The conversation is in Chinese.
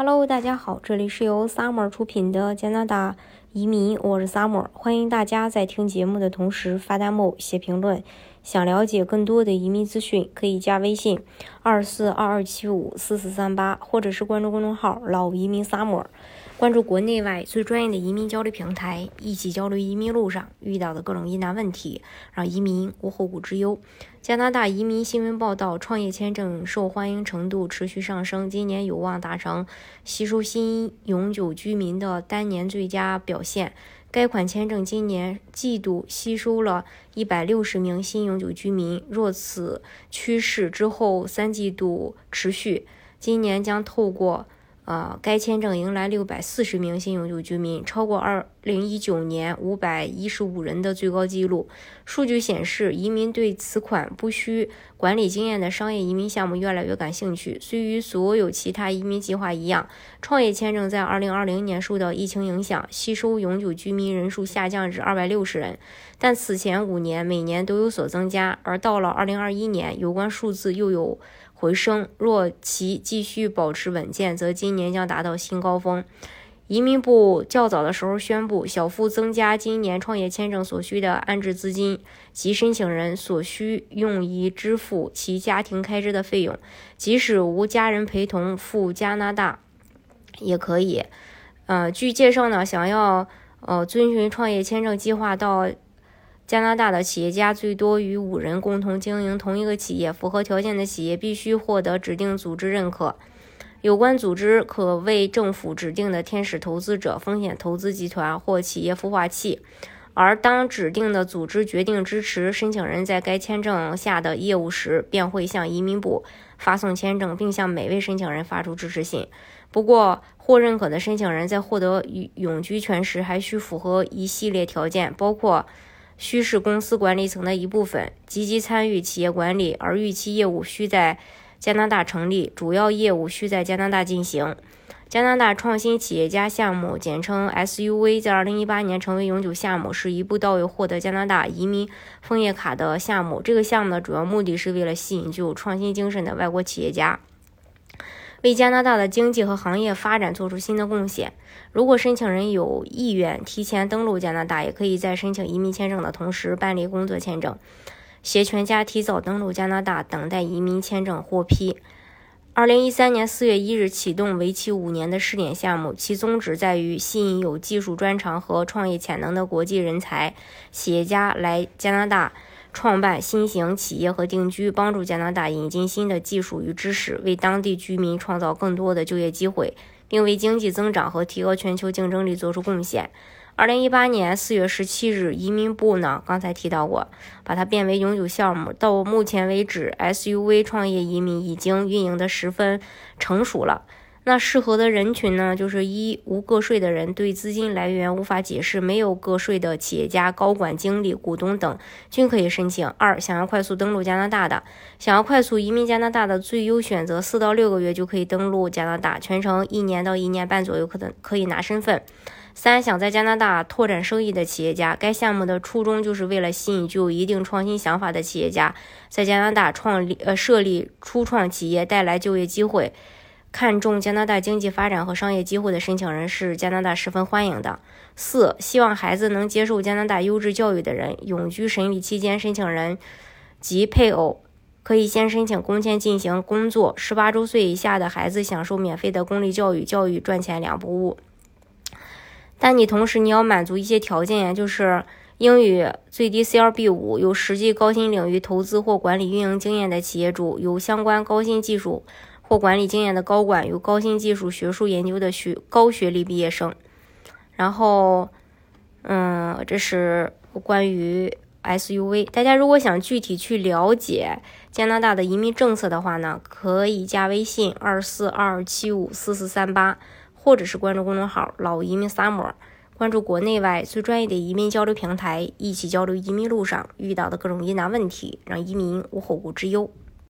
Hello，大家好，这里是由 Summer 出品的加拿大移民，我是 Summer，欢迎大家在听节目的同时发弹幕、写评论。想了解更多的移民资讯，可以加微信二四二二七五四四三八，或者是关注公众号“老移民 Summer”，关注国内外最专业的移民交流平台，一起交流移民路上遇到的各种疑难问题，让移民无后顾之忧。加拿大移民新闻报道，创业签证受欢迎程度持续上升，今年有望达成吸收新永久居民的单年最佳表表现。该款签证今年季度吸收了一百六十名新永久居民，若此趋势之后三季度持续，今年将透过。呃，该签证迎来六百四十名新永久居民，超过二零一九年五百一十五人的最高纪录。数据显示，移民对此款不需管理经验的商业移民项目越来越感兴趣。虽与所有其他移民计划一样，创业签证在二零二零年受到疫情影响，吸收永久居民人数下降至二百六十人，但此前五年每年都有所增加。而到了二零二一年，有关数字又有。回升，若其继续保持稳健，则今年将达到新高峰。移民部较早的时候宣布，小幅增加今年创业签证所需的安置资金及申请人所需用于支付其家庭开支的费用，即使无家人陪同赴加拿大也可以。呃，据介绍呢，想要呃遵循创业签证计划到。加拿大的企业家最多与五人共同经营同一个企业，符合条件的企业必须获得指定组织认可。有关组织可为政府指定的天使投资者、风险投资集团或企业孵化器。而当指定的组织决定支持申请人在该签证下的业务时，便会向移民部发送签证，并向每位申请人发出支持信。不过，获认可的申请人在获得永居权时，还需符合一系列条件，包括。需是公司管理层的一部分，积极参与企业管理，而预期业务需在加拿大成立，主要业务需在加拿大进行。加拿大创新企业家项目，简称 SUV，在2018年成为永久项目，是一步到位获得加拿大移民枫叶卡的项目。这个项目的主要目的是为了吸引具有创新精神的外国企业家。为加拿大的经济和行业发展做出新的贡献。如果申请人有意愿提前登陆加拿大，也可以在申请移民签证的同时办理工作签证，携全家提早登陆加拿大，等待移民签证获批。二零一三年四月一日启动为期五年的试点项目，其宗旨在于吸引有技术专长和创业潜能的国际人才、企业家来加拿大。创办新型企业和定居，帮助加拿大引进新的技术与知识，为当地居民创造更多的就业机会，并为经济增长和提高全球竞争力做出贡献。二零一八年四月十七日，移民部呢刚才提到过，把它变为永久项目。到目前为止，SUV 创业移民已经运营的十分成熟了。那适合的人群呢？就是一无个税的人，对资金来源无法解释，没有个税的企业家、高管、经理、股东等均可以申请。二想要快速登陆加拿大的，想要快速移民加拿大的最优选择，四到六个月就可以登陆加拿大，全程一年到一年半左右可能可以拿身份。三想在加拿大拓展生意的企业家，该项目的初衷就是为了吸引具有一定创新想法的企业家，在加拿大创立呃设立初创企业，带来就业机会。看重加拿大经济发展和商业机会的申请人是加拿大十分欢迎的。四、希望孩子能接受加拿大优质教育的人，永居审理期间，申请人及配偶可以先申请工签进行工作。十八周岁以下的孩子享受免费的公立教育，教育赚钱两不误。但你同时你要满足一些条件呀，就是英语最低 CLB 五，有实际高新领域投资或管理运营经验的企业主，有相关高新技术。或管理经验的高管，有高新技术学术研究的学高学历毕业生。然后，嗯，这是关于 SUV。大家如果想具体去了解加拿大的移民政策的话呢，可以加微信二四二七五四四三八，或者是关注公众号“老移民 summer”，关注国内外最专业的移民交流平台，一起交流移民路上遇到的各种疑难问题，让移民无后顾之忧。